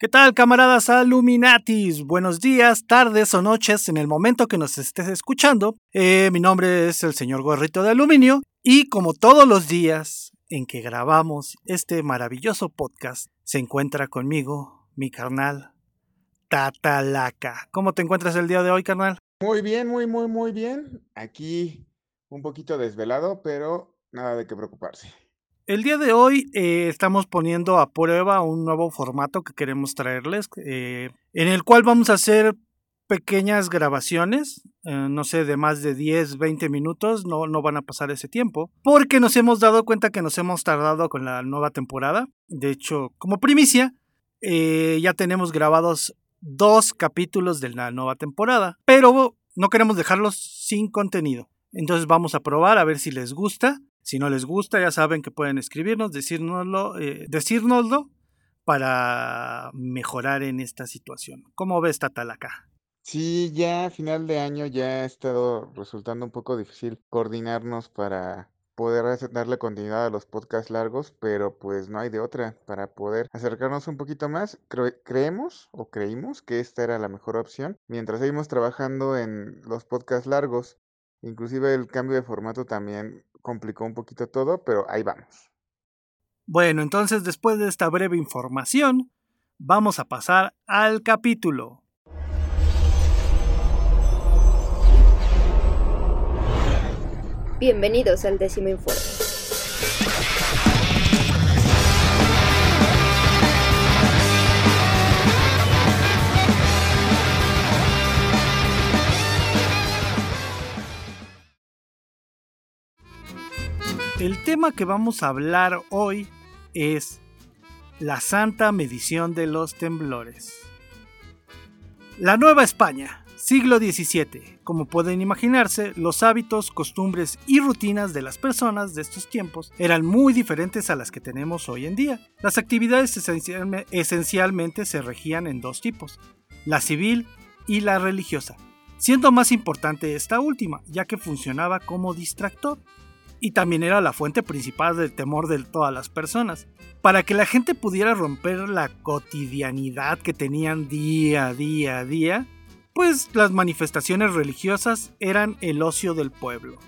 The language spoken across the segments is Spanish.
¿Qué tal, camaradas Illuminatis? Buenos días, tardes o noches en el momento que nos estés escuchando. Eh, mi nombre es el señor Gorrito de Aluminio y como todos los días en que grabamos este maravilloso podcast, se encuentra conmigo mi carnal Tatalaca. ¿Cómo te encuentras el día de hoy, carnal? Muy bien, muy, muy, muy bien. Aquí un poquito desvelado, pero nada de qué preocuparse. El día de hoy eh, estamos poniendo a prueba un nuevo formato que queremos traerles, eh, en el cual vamos a hacer pequeñas grabaciones, eh, no sé, de más de 10, 20 minutos, no, no van a pasar ese tiempo, porque nos hemos dado cuenta que nos hemos tardado con la nueva temporada. De hecho, como primicia, ya tenemos grabados dos capítulos de la nueva temporada, pero no queremos dejarlos sin contenido. Entonces vamos a probar a ver si les gusta si no les gusta, ya saben que pueden escribirnos, decírnoslo, eh, decírnoslo para mejorar en esta situación. ¿Cómo ves, Tatalaca? Sí, ya a final de año ya ha estado resultando un poco difícil coordinarnos para poder darle continuidad a los podcasts largos, pero pues no hay de otra. Para poder acercarnos un poquito más, creemos o creímos que esta era la mejor opción mientras seguimos trabajando en los podcasts largos. Inclusive el cambio de formato también complicó un poquito todo, pero ahí vamos. Bueno, entonces después de esta breve información, vamos a pasar al capítulo. Bienvenidos al décimo informe. El tema que vamos a hablar hoy es la santa medición de los temblores. La Nueva España, siglo XVII. Como pueden imaginarse, los hábitos, costumbres y rutinas de las personas de estos tiempos eran muy diferentes a las que tenemos hoy en día. Las actividades esencialmente se regían en dos tipos, la civil y la religiosa, siendo más importante esta última, ya que funcionaba como distractor y también era la fuente principal del temor de todas las personas. Para que la gente pudiera romper la cotidianidad que tenían día a día a día, pues las manifestaciones religiosas eran el ocio del pueblo.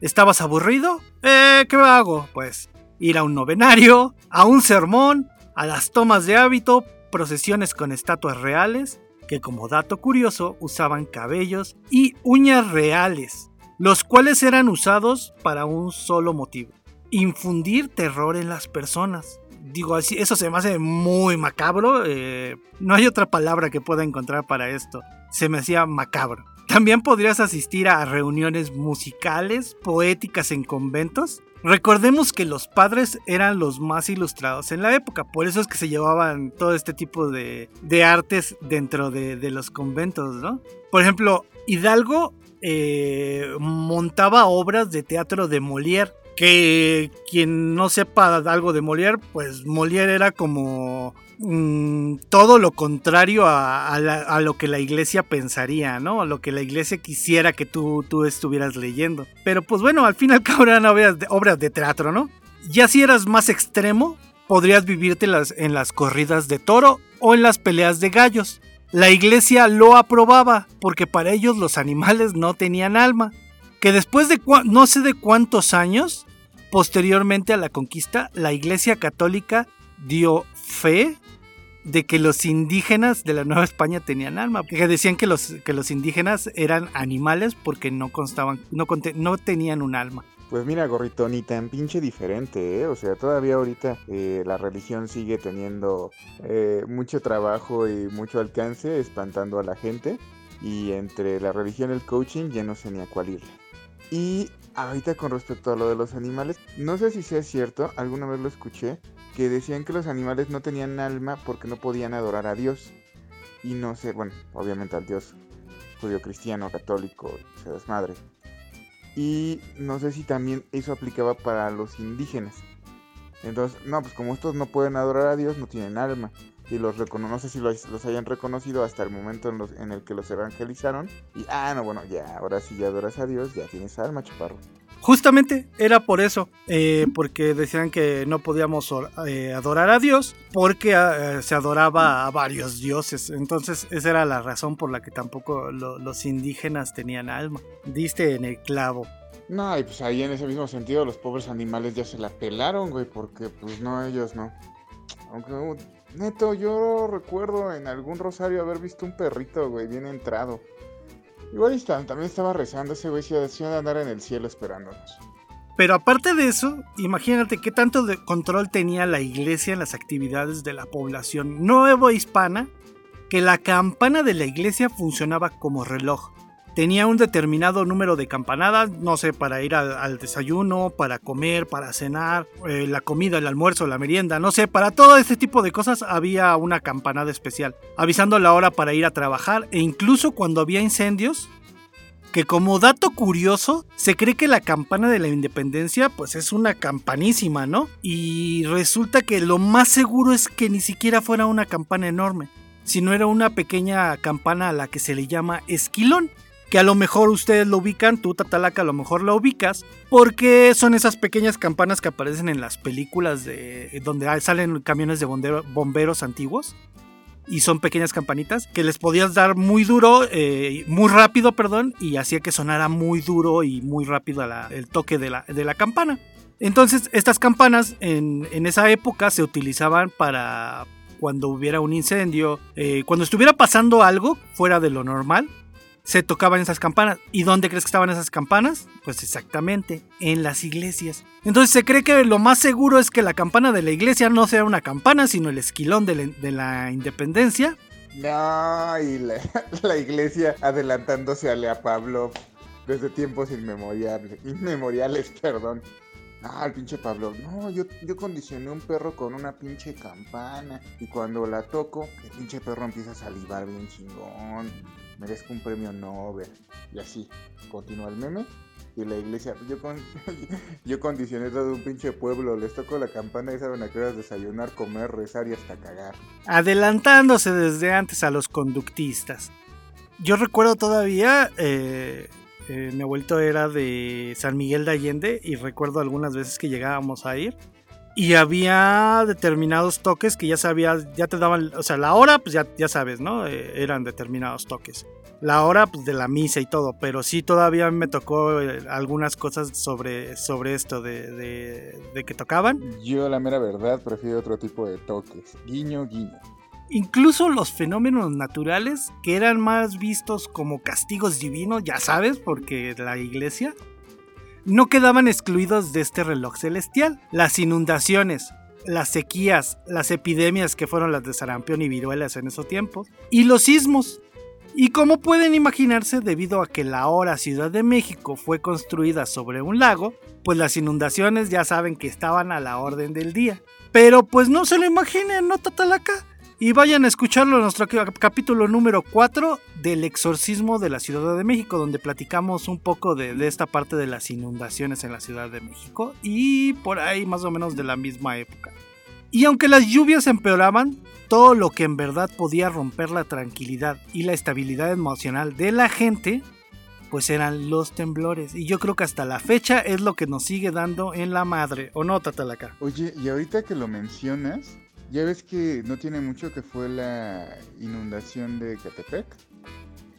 ¿Estabas aburrido? Eh, ¿qué hago? Pues ir a un novenario, a un sermón, a las tomas de hábito, procesiones con estatuas reales, que como dato curioso usaban cabellos y uñas reales, los cuales eran usados para un solo motivo, infundir terror en las personas. Digo, así, eso se me hace muy macabro, eh, no hay otra palabra que pueda encontrar para esto, se me hacía macabro. También podrías asistir a reuniones musicales, poéticas en conventos. Recordemos que los padres eran los más ilustrados en la época, por eso es que se llevaban todo este tipo de, artes dentro de, de, los conventos, ¿no? Por ejemplo, Hidalgo eh, montaba obras de teatro de Molière. Que quien no sepa algo de Molière, pues Molière era como mm, todo lo contrario a, lo que la iglesia pensaría, ¿no? A lo que la iglesia quisiera que tú, tú estuvieras leyendo. Pero pues bueno, al final eran obras de, obras de teatro, ¿no? Ya si eras más extremo, podrías vivirte en las corridas de toro o en las peleas de gallos. La iglesia lo aprobaba porque para ellos los animales no tenían alma. Que después de no sé de cuántos años, posteriormente a la conquista, la iglesia católica dio fe de que los indígenas de la Nueva España tenían alma, que decían que los, que los indígenas eran animales porque no constaban, no, no tenían un alma. Pues mira, gorrito, ni tan pinche diferente, ¿eh? O sea, todavía ahorita eh, la religión sigue teniendo eh, mucho trabajo y mucho alcance, espantando a la gente. Y entre la religión y el coaching ya no sé ni a cuál ir. Y ahorita con respecto a lo de los animales, no sé si sea cierto, alguna vez lo escuché, que decían que los animales no tenían alma porque no podían adorar a Dios. Y no sé, bueno, obviamente al Dios judío cristiano, católico, se desmadre. Y no sé si también eso aplicaba para los indígenas. Entonces, no, pues como estos no pueden adorar a Dios, no tienen alma. y los no sé si los, hayan reconocido hasta el momento en, en, el que los evangelizaron. Y, ah, no, bueno, ya, ahora sí ya adoras a Dios, ya tienes alma, chaparro. Justamente era por eso, eh, porque decían que no podíamos eh, adorar a Dios porque eh, se adoraba a varios dioses. Entonces esa era la razón por la que tampoco los indígenas tenían alma. Diste en el clavo. No, y pues ahí en ese mismo sentido los pobres animales ya se la pelaron, güey, porque pues no, ellos no. Aunque, uh, neto, yo recuerdo en algún rosario haber visto un perrito, güey, bien entrado. Igual está, también estaba rezando ese güey, si de andar en el cielo esperándonos. Pero aparte de eso, imagínate qué tanto control tenía la iglesia en las actividades de la población nuevo hispana, que la campana de la iglesia funcionaba como reloj tenía un determinado número de campanadas, no sé, para ir al, desayuno, para comer, para cenar, eh, la comida, el almuerzo, la merienda, no sé, para todo este tipo de cosas había una campanada especial, avisando la hora para ir a trabajar e incluso cuando había incendios, que como dato curioso, se cree que la campana de la independencia pues es una campanísima, ¿no? Y resulta que lo más seguro es que ni siquiera fuera una campana enorme, sino era una pequeña campana a la que se le llama esquilón que a lo mejor ustedes lo ubican, tú Tatalaca a lo mejor lo ubicas, porque son esas pequeñas campanas que aparecen en las películas de donde salen camiones de bomberos antiguos. Y son pequeñas campanitas que les podías dar muy duro, eh, muy rápido, perdón, y hacía que sonara muy duro y muy rápido el toque de la, de la campana. Entonces, estas campanas en, esa época se utilizaban para cuando hubiera un incendio, eh, cuando estuviera pasando algo fuera de lo normal, se tocaban esas campanas. ¿Y dónde crees que estaban esas campanas? Pues exactamente, en las iglesias. Entonces se cree que lo más seguro es que la campana de la iglesia no sea una campana, sino el esquilón de la, independencia. No, y la, iglesia adelantándose a Pablo desde tiempos inmemoriales, inmemoriales, perdón. Ah, el pinche Pablo. No, yo, yo condicioné un perro con una pinche campana. Y cuando la toco, el pinche perro empieza a salivar bien chingón merezco un premio Nobel. Y así, continúa el meme. Y la iglesia, yo, yo condicioné todo un pinche pueblo, les toco la campana y saben a qué horas desayunar, comer, rezar y hasta cagar. Adelantándose desde antes a los conductistas. Yo recuerdo todavía, eh, eh, mi abuelito era de San Miguel de Allende y recuerdo algunas veces que llegábamos a ir y había determinados toques que ya sabías, ya te daban, o sea, la hora, pues ya, ya sabes, ¿no? Eh, eran determinados toques. La hora, pues de la misa y todo, pero sí todavía me tocó eh, algunas cosas sobre, sobre esto de, de, que tocaban. Yo, la mera verdad, prefiero otro tipo de toques. Guiño, guiño. Incluso los fenómenos naturales, que eran más vistos como castigos divinos, ya sabes, porque la iglesia, no quedaban excluidos de este reloj celestial. Las inundaciones, las sequías, las epidemias que fueron las de sarampión y viruelas en esos tiempos, y los sismos. Y como pueden imaginarse, debido a que la hora Ciudad de México fue construida sobre un lago, pues las inundaciones ya saben que estaban a la orden del día. Pero pues no se lo imaginen, ¿no, Tatalaca? Y vayan a escucharlo en nuestro capítulo número 4 del exorcismo de la Ciudad de México, donde platicamos un poco de, esta parte de las inundaciones en la Ciudad de México y por ahí más o menos de la misma época. Y aunque las lluvias empeoraban, todo lo que en verdad podía romper la tranquilidad y la estabilidad emocional de la gente, pues eran los temblores. Y yo creo que hasta la fecha es lo que nos sigue dando en la madre, ¿o no, Tatalaca? Oye, y ahorita que lo mencionas, ya ves que no tiene mucho que fue la inundación de Catepec,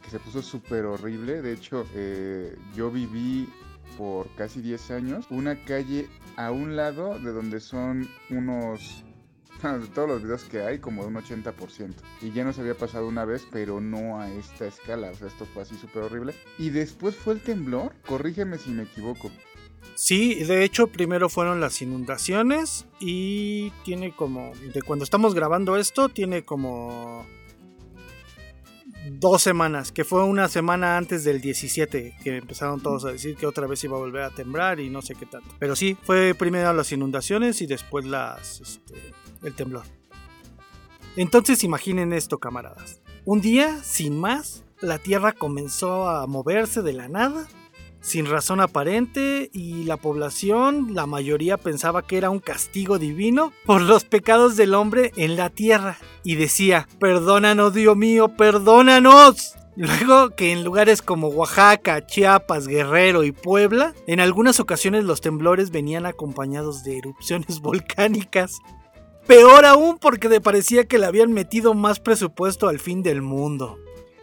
que se puso súper horrible. De hecho, eh, yo viví por casi 10 años una calle a un lado de donde son unos de todos los videos que hay, como de un 80%. Y ya nos había pasado una vez, pero no a esta escala. O sea, esto fue así súper horrible. Y después fue el temblor. Corrígeme si me equivoco. Sí, de hecho primero fueron las inundaciones y tiene como, de cuando estamos grabando esto, tiene como dos semanas, que fue una semana antes del 17, que empezaron todos a decir que otra vez iba a volver a temblar y no sé qué tanto. Pero sí, fue primero las inundaciones y después las, este, el temblor. Entonces imaginen esto, camaradas. Un día, sin más, la Tierra comenzó a moverse de la nada sin razón aparente y la población, la mayoría pensaba que era un castigo divino por los pecados del hombre en la tierra y decía, perdónanos Dios mío, perdónanos. Luego que en lugares como Oaxaca, Chiapas, Guerrero y Puebla, en algunas ocasiones los temblores venían acompañados de erupciones volcánicas. Peor aún porque le parecía que le habían metido más presupuesto al fin del mundo.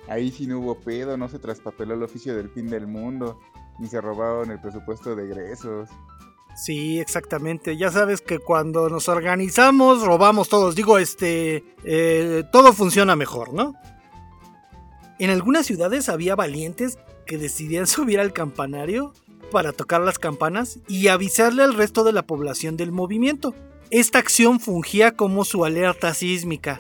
Ahí sí no hubo pedo, no se traspapeló el oficio del fin del mundo, ni se robaron el presupuesto de egresos. Sí, exactamente. Ya sabes que cuando nos organizamos, robamos todos. Digo, este, eh, todo funciona mejor, ¿no? En algunas ciudades había valientes que decidían subir al campanario para tocar las campanas y avisarle al resto de la población del movimiento. Esta acción fungía como su alerta sísmica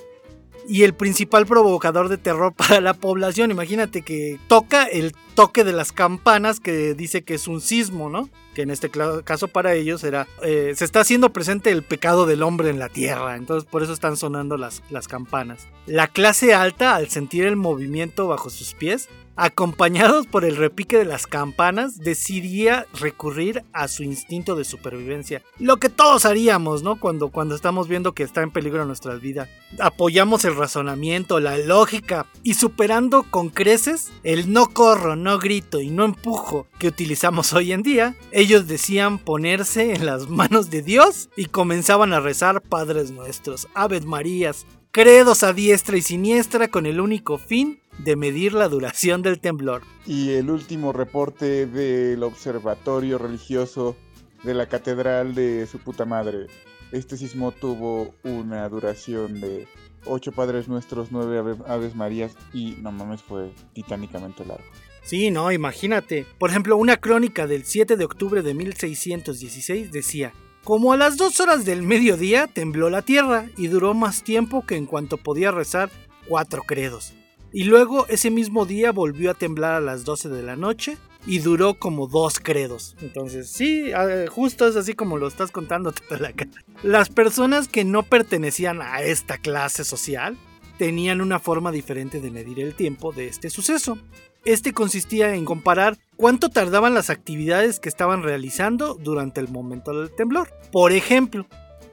y el principal provocador de terror para la población. Imagínate que toca el toque de las campanas que dice que es un sismo, ¿no? Que en este caso para ellos era, eh, se está haciendo presente el pecado del hombre en la tierra, entonces por eso están sonando las, las campanas. La clase alta, al sentir el movimiento bajo sus pies, acompañados por el repique de las campanas, decidía recurrir a su instinto de supervivencia. Lo que todos haríamos, ¿no? Cuando, cuando estamos viendo que está en peligro nuestra vida. Apoyamos el razonamiento, la lógica y superando con creces el no corro, no grito y no empujo que utilizamos hoy en día, ellos decían ponerse en las manos de Dios y comenzaban a rezar Padres Nuestros, Aves Marías, credos a diestra y siniestra con el único fin de medir la duración del temblor. Y el último reporte del observatorio religioso de la catedral de su puta madre. Este sismo tuvo una duración de 8 Padres Nuestros, 9 Aves Marías y no mames fue titánicamente largo. Sí, no, imagínate. Por ejemplo, una crónica del 7 de octubre de 1616 decía, como a las 2 horas del mediodía tembló la tierra y duró más tiempo que en cuanto podía rezar cuatro credos. Y luego ese mismo día volvió a temblar a las 12 de la noche y duró como dos credos. Entonces, sí, justo es así como lo estás contando toda la cara. Las personas que no pertenecían a esta clase social tenían una forma diferente de medir el tiempo de este suceso. Este consistía en comparar cuánto tardaban las actividades que estaban realizando durante el momento del temblor. Por ejemplo,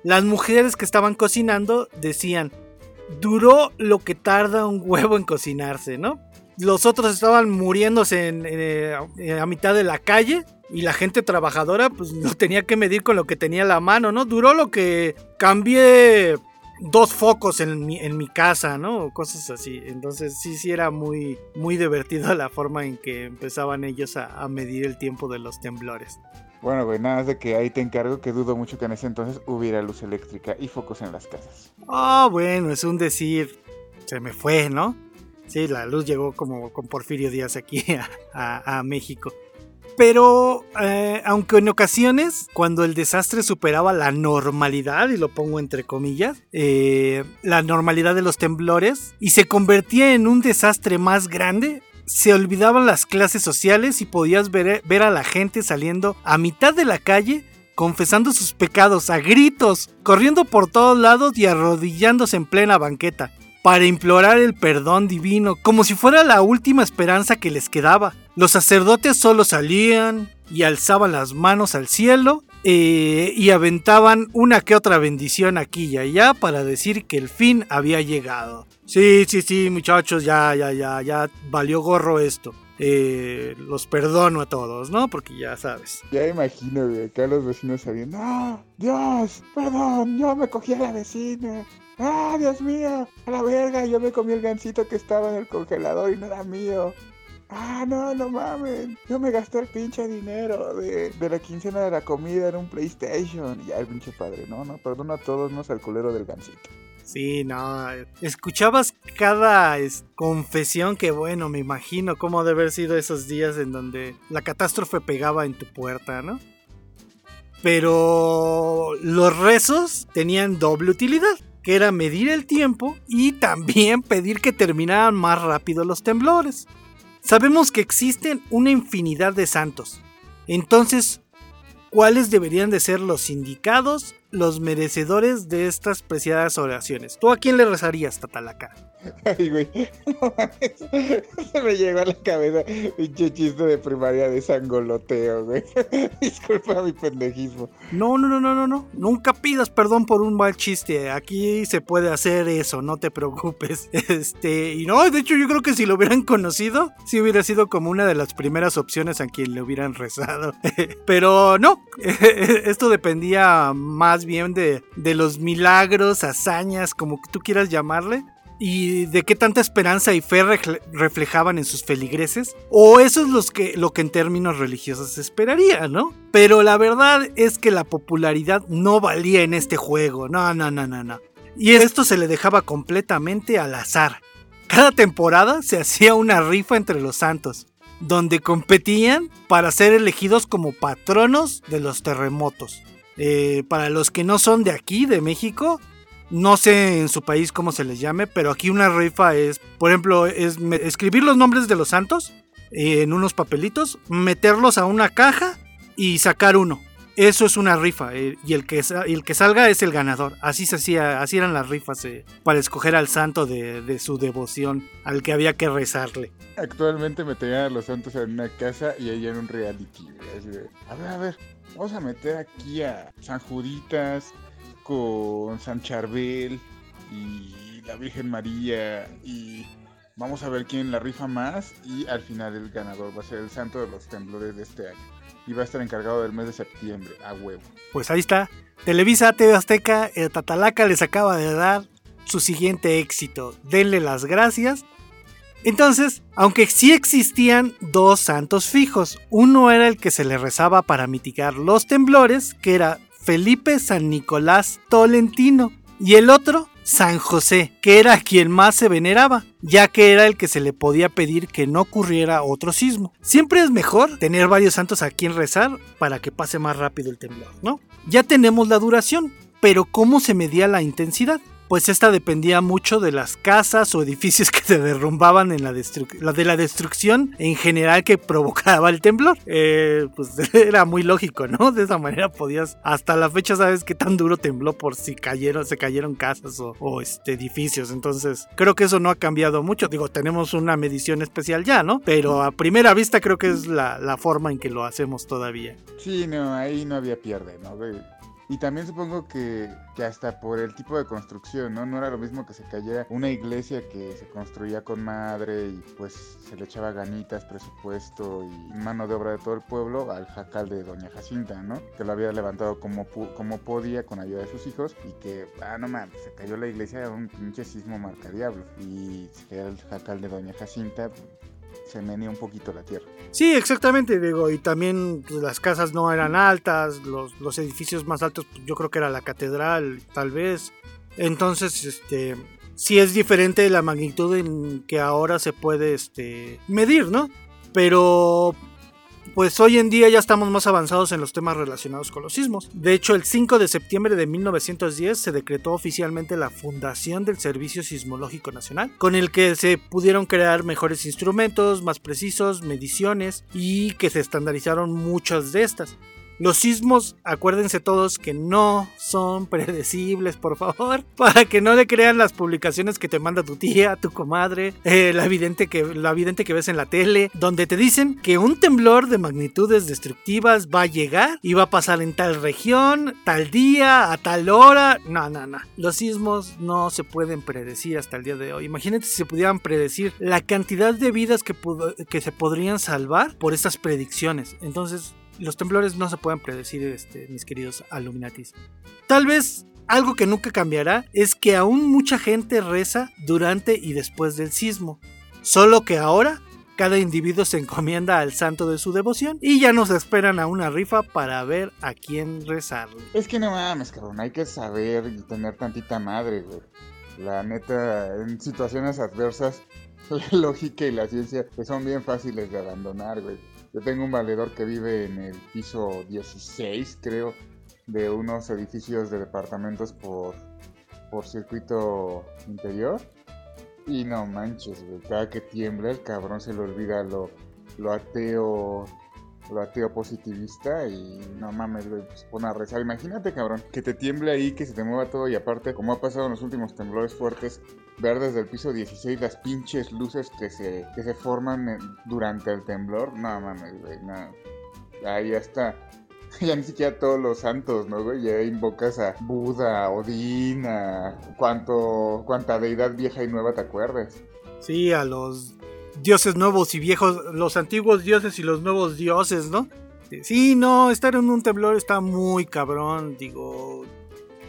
las mujeres que estaban cocinando decían, duró lo que tarda un huevo en cocinarse, ¿no? Los otros estaban muriéndose en, eh, a mitad de la calle y la gente trabajadora pues no tenía que medir con lo que tenía la mano, ¿no? Duró lo que cambié dos focos en mi, en mi casa, ¿no? Cosas así. Entonces sí, sí era muy, muy divertido la forma en que empezaban ellos a medir el tiempo de los temblores. Bueno, güey, nada más de que ahí te encargo que dudo mucho que en ese entonces hubiera luz eléctrica y focos en las casas. Ah, bueno, es un decir. Se me fue, ¿no? Sí, la luz llegó como con Porfirio Díaz aquí a, México. Pero, eh, aunque en ocasiones, cuando el desastre superaba la normalidad, y lo pongo entre comillas, eh, la normalidad de los temblores, y se convertía en un desastre más grande, se olvidaban las clases sociales y podías ver, ver a la gente saliendo a mitad de la calle confesando sus pecados a gritos, corriendo por todos lados y arrodillándose en plena banqueta, para implorar el perdón divino, como si fuera la última esperanza que les quedaba. Los sacerdotes solo salían y alzaban las manos al cielo eh, y aventaban una que otra bendición aquí y allá para decir que el fin había llegado. Sí, sí, sí, muchachos, ya, ya, ya, ya valió gorro esto. Eh, los perdono a todos, ¿no? Porque ya sabes. Ya imagino, güey, acá los vecinos sabiendo, ¡Ah! Dios! ¡Perdón! Yo me cogí a la vecina. ¡Ah, Dios mío! A la verga, yo me comí el gancito que estaba en el congelador y no era mío. Ah, no, no mames. Yo me gasté el pinche dinero de, la quincena de la comida en un PlayStation. Y ya el pinche padre, no, no, perdona a todos, no al culero del gancito. Sí, no. Escuchabas cada confesión que, bueno, me imagino cómo debe haber sido esos días en donde la catástrofe pegaba en tu puerta, ¿no? Pero los rezos tenían doble utilidad, que era medir el tiempo y también pedir que terminaran más rápido los temblores. Sabemos que existen una infinidad de santos. Entonces, ¿cuáles deberían de ser los indicados los merecedores de estas preciadas oraciones. ¿Tú a quién le rezarías, Tatalaca? Ay, güey. Se me llegó a la cabeza pinche chiste de primaria de sangoloteo, güey. Disculpa mi pendejismo. No, no, no, no, no, no. Nunca pidas perdón por un mal chiste. Aquí se puede hacer eso, no te preocupes. Este, y no, de hecho, yo creo que si lo hubieran conocido, sí hubiera sido como una de las primeras opciones a quien le hubieran rezado. Pero no, esto dependía más bien de, de los milagros, hazañas, como tú quieras llamarle, y de qué tanta esperanza y fe reflejaban en sus feligreses, o eso es los que, lo que en términos religiosos se esperaría, ¿no? Pero la verdad es que la popularidad no valía en este juego, no, no, no, no, no. Y esto se le dejaba completamente al azar. Cada temporada se hacía una rifa entre los santos, donde competían para ser elegidos como patronos de los terremotos. Eh, para los que no son de aquí, de México, no sé en su país cómo se les llame, pero aquí una rifa es, por ejemplo, es escribir los nombres de los santos eh, en unos papelitos, meterlos a una caja y sacar uno. Eso es una rifa eh, y el que, el que salga es el ganador. Así se hacía, así eran las rifas para escoger al santo de, su devoción, al que había que rezarle. Actualmente meterían a los santos en una casa y ella en un reality. a ver, a ver, vamos a meter aquí a San Juditas, con San Charbel y la Virgen María y vamos a ver quién la rifa más y al final el ganador va a ser el santo de los temblores de este año y va a estar encargado del mes de septiembre a huevo. Pues ahí está, Televisa TV Azteca, el Tatalaca les acaba de dar su siguiente éxito. Denle las gracias. Entonces, aunque sí existían dos santos fijos, uno era el que se le rezaba para mitigar los temblores, que era Felipe San Nicolás Tolentino y el otro San José, que era quien más se veneraba, ya que era el que se le podía pedir que no ocurriera otro sismo. Siempre es mejor tener varios santos a quien rezar para que pase más rápido el temblor, ¿no? Ya tenemos la duración, pero ¿cómo se medía la intensidad? Pues esta dependía mucho de las casas o edificios que se derrumbaban en la, de la destrucción en general que provocaba el temblor. Eh, pues era muy lógico, ¿no? De esa manera podías, hasta la fecha sabes qué tan duro tembló por si cayeron, se cayeron casas o, este, edificios. Entonces creo que eso no ha cambiado mucho. Digo, tenemos una medición especial ya, ¿no? Pero a primera vista creo que es la, la forma en que lo hacemos todavía. Sí, no, ahí no había pierde, ¿no? Y también supongo que, que, hasta por el tipo de construcción, ¿no? No era lo mismo que se cayera una iglesia que se construía con madre y pues se le echaba ganitas, presupuesto y mano de obra de todo el pueblo al jacal de Doña Jacinta, ¿no? Que lo había levantado como, como podía con ayuda de sus hijos y que, ah, no mames, se cayó la iglesia, un pinche sismo marca diablo. Y se el jacal de Doña Jacinta, se menea un poquito la tierra. Sí, exactamente, digo, y también pues, las casas no eran altas, los, los edificios más altos, pues, yo creo que era la catedral, tal vez. Entonces, este, sí es diferente la magnitud en que ahora se puede este, medir, ¿no? Pero pues hoy en día ya estamos más avanzados en los temas relacionados con los sismos. De hecho, el 5 de septiembre de 1910 se decretó oficialmente la fundación del Servicio Sismológico Nacional, con el que se pudieron crear mejores instrumentos, más precisos, mediciones y que se estandarizaron muchas de estas. Los sismos, acuérdense todos que no son predecibles, por favor, para que no le crean las publicaciones que te manda tu tía, tu comadre, eh, la, evidente que, la que ves en la tele, donde te dicen que un temblor de magnitudes destructivas va a llegar y va a pasar en tal región, tal día, a tal hora. No, no, no. Los sismos no se pueden predecir hasta el día de hoy. Imagínate si se pudieran predecir la cantidad de vidas que, que se podrían salvar por estas predicciones. Entonces, los temblores no se pueden predecir, este, mis queridos Illuminatis. Tal vez algo que nunca cambiará es que aún mucha gente reza durante y después del sismo. Solo que ahora cada individuo se encomienda al santo de su devoción y ya nos esperan a una rifa para ver a quién rezarle. Es que no mames, cabrón, hay que saber y tener tantita madre, güey. La neta, en situaciones adversas, la lógica y la ciencia son bien fáciles de abandonar, güey. Yo tengo un valedor que vive en el piso 16, creo, de unos edificios de departamentos por, por circuito interior. Y no manches, güey, cada que tiembla el cabrón se le olvida lo, lo ateo lo ateo positivista y no mames, güey, se pone a rezar. Imagínate, cabrón, que te tiemble ahí, que se te mueva todo y aparte, como ha pasado en los últimos temblores fuertes, ver desde el piso 16 las pinches luces que se, que se forman durante el temblor. No mames, güey, no. Ahí ya está. Ya ni siquiera todos los santos, ¿no, güey? Ya invocas a Buda, Odín, a cuánto, cuánta deidad vieja y nueva te acuerdas. Sí, a los dioses nuevos y viejos, los antiguos dioses y los nuevos dioses, ¿no? Sí, no, estar en un temblor está muy cabrón, digo,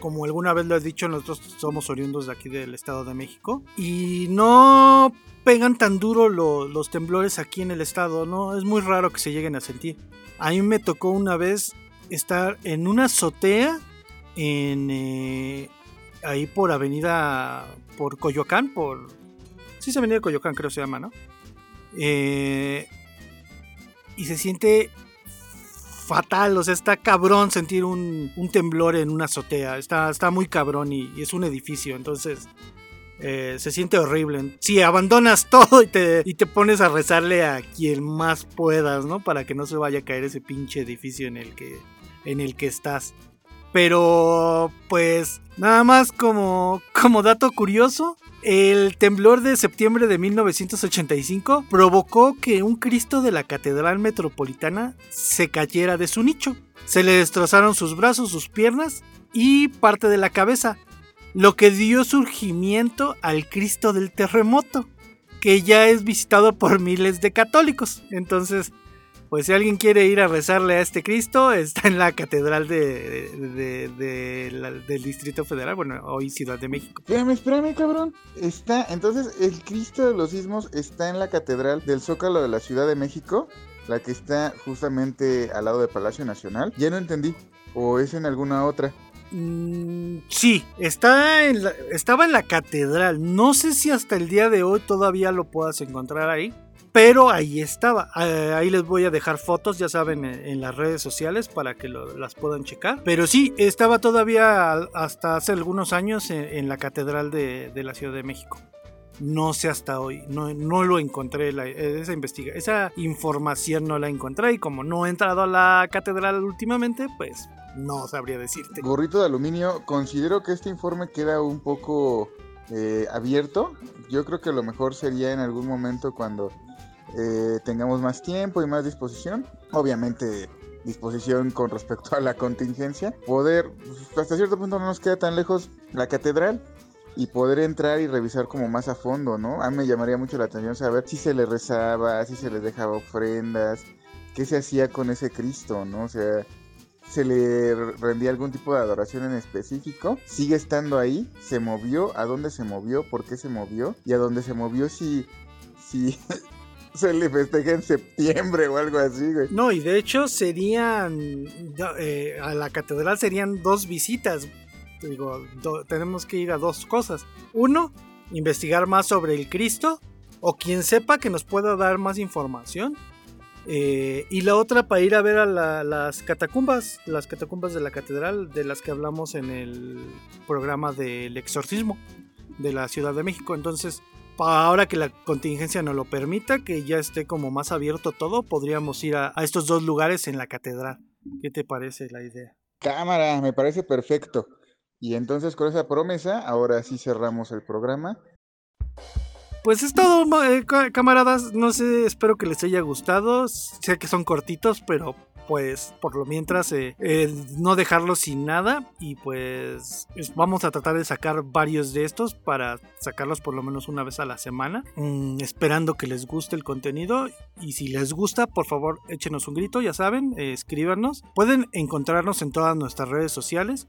como alguna vez lo has dicho, nosotros somos oriundos de aquí del Estado de México y no pegan tan duro los temblores aquí en el estado, ¿no? Es muy raro que se lleguen a sentir. A mí me tocó una vez estar en una azotea en eh, ahí por Avenida por Coyoacán, por sí se Avenida Coyoacán creo se llama, ¿no? Eh, y se siente fatal, o sea, está cabrón sentir un, temblor en una azotea, está, está muy cabrón y, es un edificio, entonces eh, se siente horrible. Si abandonas todo y te, y te pones a rezarle a quien más puedas, ¿no? Para que no se vaya a caer ese pinche edificio en el que, en el que estás. Pero, pues, nada más como, como dato curioso, el temblor de septiembre de 1985 provocó que un Cristo de la Catedral Metropolitana se cayera de su nicho. Se le destrozaron sus brazos, sus piernas y parte de la cabeza, lo que dio surgimiento al Cristo del terremoto, que ya es visitado por miles de católicos. Entonces, pues si alguien quiere ir a rezarle a este Cristo, está en la catedral de, del Distrito Federal, bueno, hoy Ciudad de México. Espérame, espérame, cabrón. Está, entonces, el Cristo de los Sismos está en la catedral del Zócalo de la Ciudad de México, la que está justamente al lado del Palacio Nacional. Ya no entendí. ¿O es en alguna otra? Mm, sí, está en estaba en la catedral. No sé si hasta el día de hoy todavía lo puedas encontrar ahí. Pero ahí estaba. Eh, ahí les voy a dejar fotos, ya saben, en, las redes sociales para que las puedan checar. Pero sí, estaba todavía hasta hace algunos años en, la Catedral de, la Ciudad de México. No sé hasta hoy, no, no lo encontré, esa, investiga esa información no la encontré y como no he entrado a la catedral últimamente, pues no sabría decirte. Gorrito de aluminio, considero que este informe queda un poco eh, abierto. Yo creo que lo mejor sería en algún momento cuando eh, tengamos más tiempo y más disposición. Obviamente disposición con respecto a la contingencia. Poder, hasta cierto punto no nos queda tan lejos la catedral y poder entrar y revisar como más a fondo, ¿no? A mí me llamaría mucho la atención saber si se le rezaba, si se les dejaba ofrendas, qué se hacía con ese Cristo, ¿no? O sea, se le rendía algún tipo de adoración en específico, sigue estando ahí, se movió, a dónde se movió, por qué se movió y a dónde se movió si, si se le festeja en septiembre o algo así, güey. No, y de hecho serían, eh, a la catedral serían dos visitas. Digo, tenemos que ir a dos cosas. Uno, investigar más sobre el Cristo, o quien sepa que nos pueda dar más información. Eh, y la otra para ir a ver a las catacumbas, las catacumbas de la catedral, de las que hablamos en el programa del exorcismo de la Ciudad de México. Entonces, ahora que la contingencia nos lo permita, que ya esté como más abierto todo, podríamos ir a, estos dos lugares en la catedral. ¿Qué te parece la idea? Cámara, me parece perfecto. Y entonces con esa promesa, ahora sí cerramos el programa. Pues es todo, eh, camaradas. No sé, espero que les haya gustado. Sé que son cortitos, pero pues por lo mientras eh, no dejarlo sin nada y pues vamos a tratar de sacar varios de estos para sacarlos por lo menos una vez a la semana mm, esperando que les guste el contenido. Y si les gusta por favor échenos un grito ya saben eh, escríbanos. Pueden encontrarnos en todas nuestras redes sociales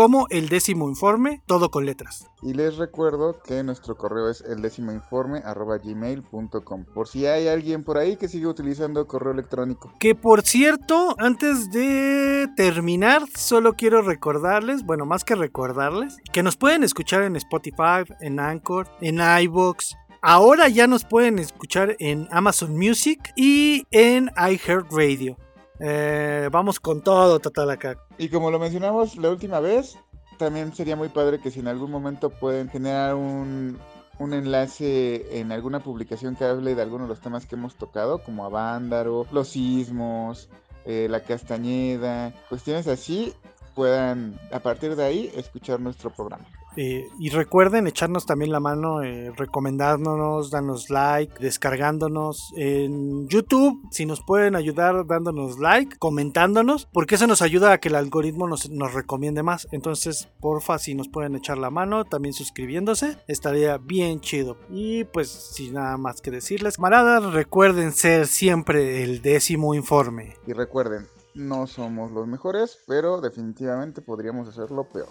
como el décimo informe, todo con letras. Y les recuerdo que nuestro correo es el décimo informe gmail.com por si hay alguien por ahí que sigue utilizando correo electrónico. Que por cierto, antes de terminar, solo quiero recordarles, bueno, más que recordarles, que nos pueden escuchar en Spotify, en Anchor, en iVoox, Ahora ya nos pueden escuchar en Amazon Music y en iHeartRadio. Eh, vamos con todo, total acá. Y como lo mencionamos la última vez, también sería muy padre que si en algún momento pueden generar un, un enlace en alguna publicación que hable de algunos de los temas que hemos tocado, como Avándaro, los sismos, eh, la Castañeda, cuestiones así, puedan a partir de ahí escuchar nuestro programa. Eh, y recuerden echarnos también la mano, eh, recomendándonos, danos like, descargándonos en YouTube. Si nos pueden ayudar dándonos like, comentándonos, porque eso nos ayuda a que el algoritmo nos, nos recomiende más. Entonces, porfa, si nos pueden echar la mano, también suscribiéndose, estaría bien chido. Y pues, sin nada más que decirles, camaradas, recuerden ser siempre el décimo informe. Y recuerden, no somos los mejores, pero definitivamente podríamos hacerlo peor.